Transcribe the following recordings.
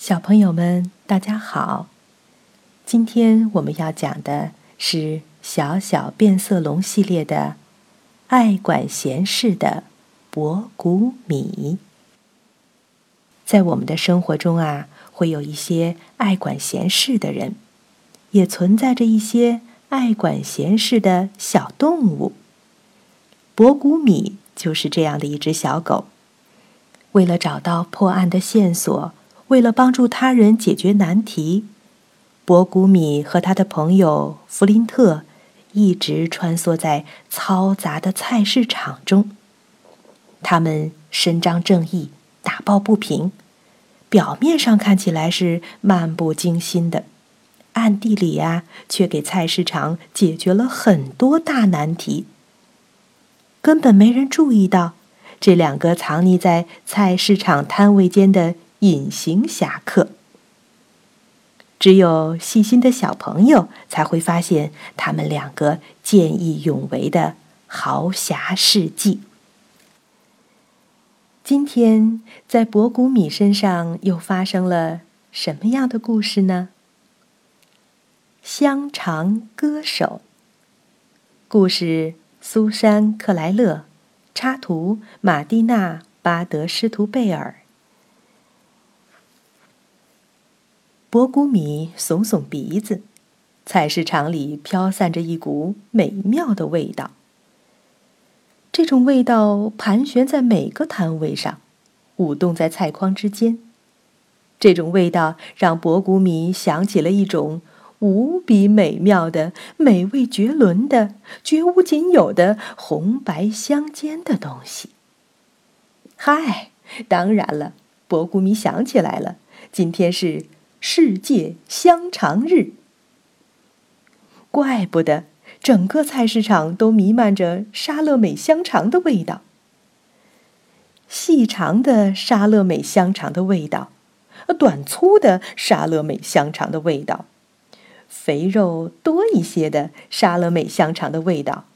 小朋友们，大家好！今天我们要讲的是《小小变色龙》系列的《爱管闲事的博古米》。在我们的生活中啊，会有一些爱管闲事的人，也存在着一些爱管闲事的小动物。博古米就是这样的一只小狗。为了找到破案的线索。为了帮助他人解决难题，博古米和他的朋友弗林特一直穿梭在嘈杂的菜市场中。他们伸张正义，打抱不平，表面上看起来是漫不经心的，暗地里呀，却给菜市场解决了很多大难题。根本没人注意到这两个藏匿在菜市场摊位间的。隐形侠客，只有细心的小朋友才会发现他们两个见义勇为的豪侠事迹。今天在博古米身上又发生了什么样的故事呢？香肠歌手，故事：苏珊·克莱勒，插图：马蒂娜·巴德施图贝尔。博古米耸耸鼻子，菜市场里飘散着一股美妙的味道。这种味道盘旋在每个摊位上，舞动在菜筐之间。这种味道让博古米想起了一种无比美妙的、美味绝伦的、绝无仅有的红白相间的东西。嗨，当然了，博古米想起来了，今天是。世界香肠日，怪不得整个菜市场都弥漫着沙乐美香肠的味道。细长的沙乐美香肠的味道，短粗的沙乐美香肠的味道，肥肉多一些的沙乐美香肠的味道，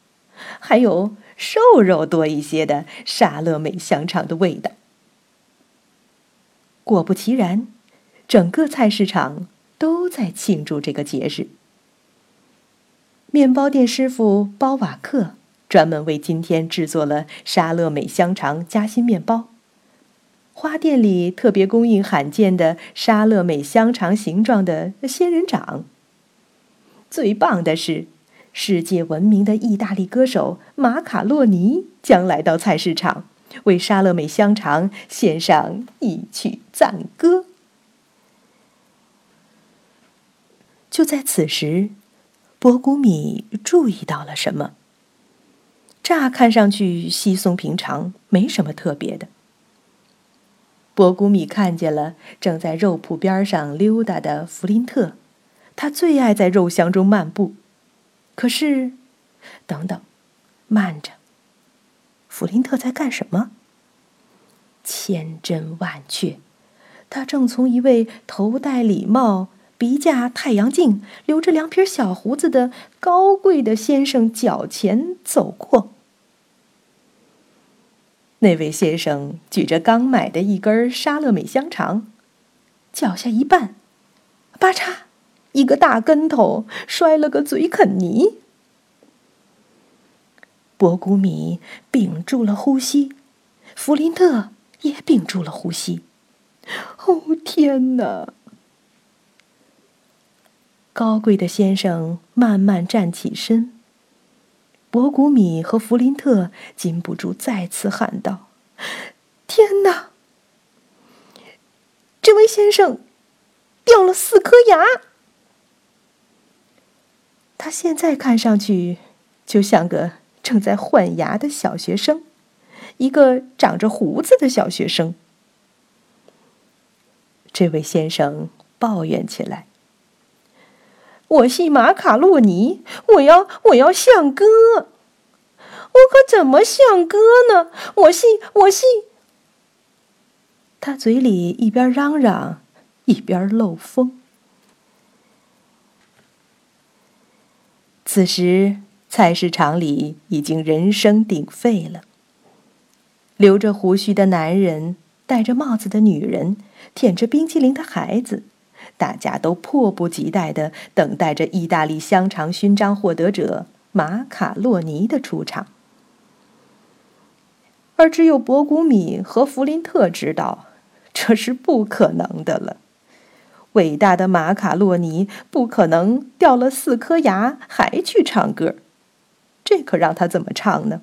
还有瘦肉多一些的沙乐美香肠的味道。果不其然。整个菜市场都在庆祝这个节日。面包店师傅包瓦克专门为今天制作了沙乐美香肠夹心面包。花店里特别供应罕见的沙乐美香肠形状的仙人掌。最棒的是，世界闻名的意大利歌手马卡洛尼将来到菜市场，为沙乐美香肠献上一曲赞歌。就在此时，博古米注意到了什么？乍看上去稀松平常，没什么特别的。博古米看见了正在肉铺边上溜达的弗林特，他最爱在肉香中漫步。可是，等等，慢着，弗林特在干什么？千真万确，他正从一位头戴礼帽。鼻架太阳镜、留着两撇小胡子的高贵的先生脚前走过。那位先生举着刚买的一根沙乐美香肠，脚下一绊，吧嚓，一个大跟头，摔了个嘴啃泥。博古米屏住了呼吸，弗林特也屏住了呼吸。哦，天哪！高贵的先生慢慢站起身。博古米和弗林特禁不住再次喊道：“天哪！这位先生掉了四颗牙。他现在看上去就像个正在换牙的小学生，一个长着胡子的小学生。”这位先生抱怨起来。我系马卡洛尼，我要我要像哥，我可怎么像哥呢？我系我系。他嘴里一边嚷嚷，一边漏风。此时菜市场里已经人声鼎沸了。留着胡须的男人戴着帽子的女人，舔着冰淇淋的孩子，大家都迫不及待地等待着意大利香肠勋章获得者马卡洛尼的出场。而只有博古米和弗林特知道，这是不可能的了。伟大的马卡洛尼不可能掉了四颗牙还去唱歌，这可让他怎么唱呢？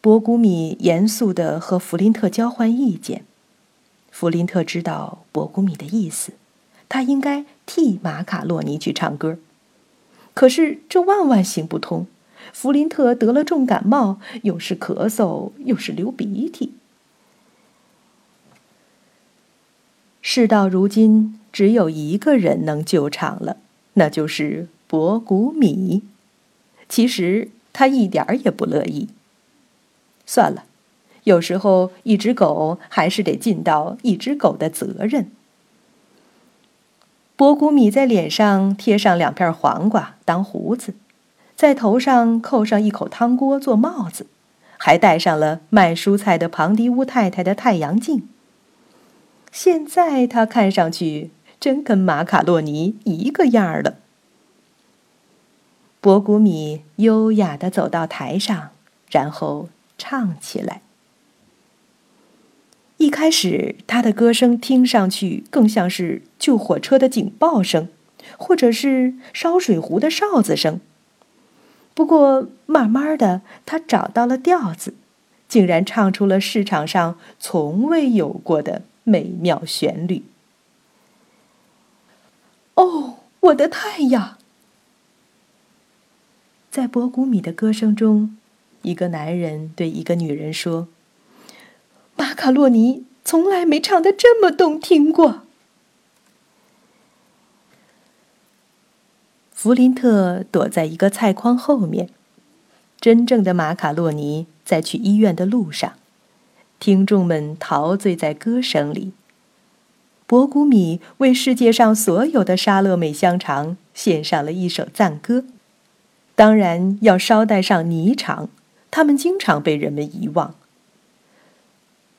博古米严肃地和弗林特交换意见。弗林特知道博古米的意思，他应该替马卡洛尼去唱歌。可是这万万行不通。弗林特得了重感冒，又是咳嗽，又是流鼻涕。事到如今，只有一个人能救场了，那就是博古米。其实他一点也不乐意。算了，有时候一只狗还是得尽到一只狗的责任。博古米在脸上贴上两片黄瓜当胡子，在头上扣上一口汤锅做帽子，还戴上了卖蔬菜的庞迪乌太太的太阳镜。现在他看上去真跟马卡洛尼一个样儿了。博古米优雅地走到台上，然后唱起来。一开始，他的歌声听上去更像是救火车的警报声，或者是烧水壶的哨子声。不过，慢慢的，他找到了调子，竟然唱出了市场上从未有过的。美妙旋律。哦，我的太阳！在博古米的歌声中，一个男人对一个女人说：“卡洛尼从来没唱的这么动听过。”弗林特躲在一个菜筐后面。真正的马卡洛尼在去医院的路上。听众们陶醉在歌声里。博古米为世界上所有的沙乐美香肠献上了一首赞歌，当然要捎带上泥肠，它们经常被人们遗忘。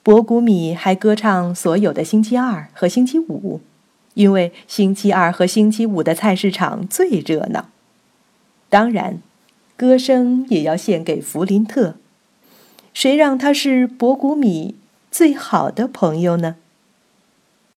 博古米还歌唱所有的星期二和星期五，因为星期二和星期五的菜市场最热闹。当然，歌声也要献给弗林特。谁让他是博古米最好的朋友呢？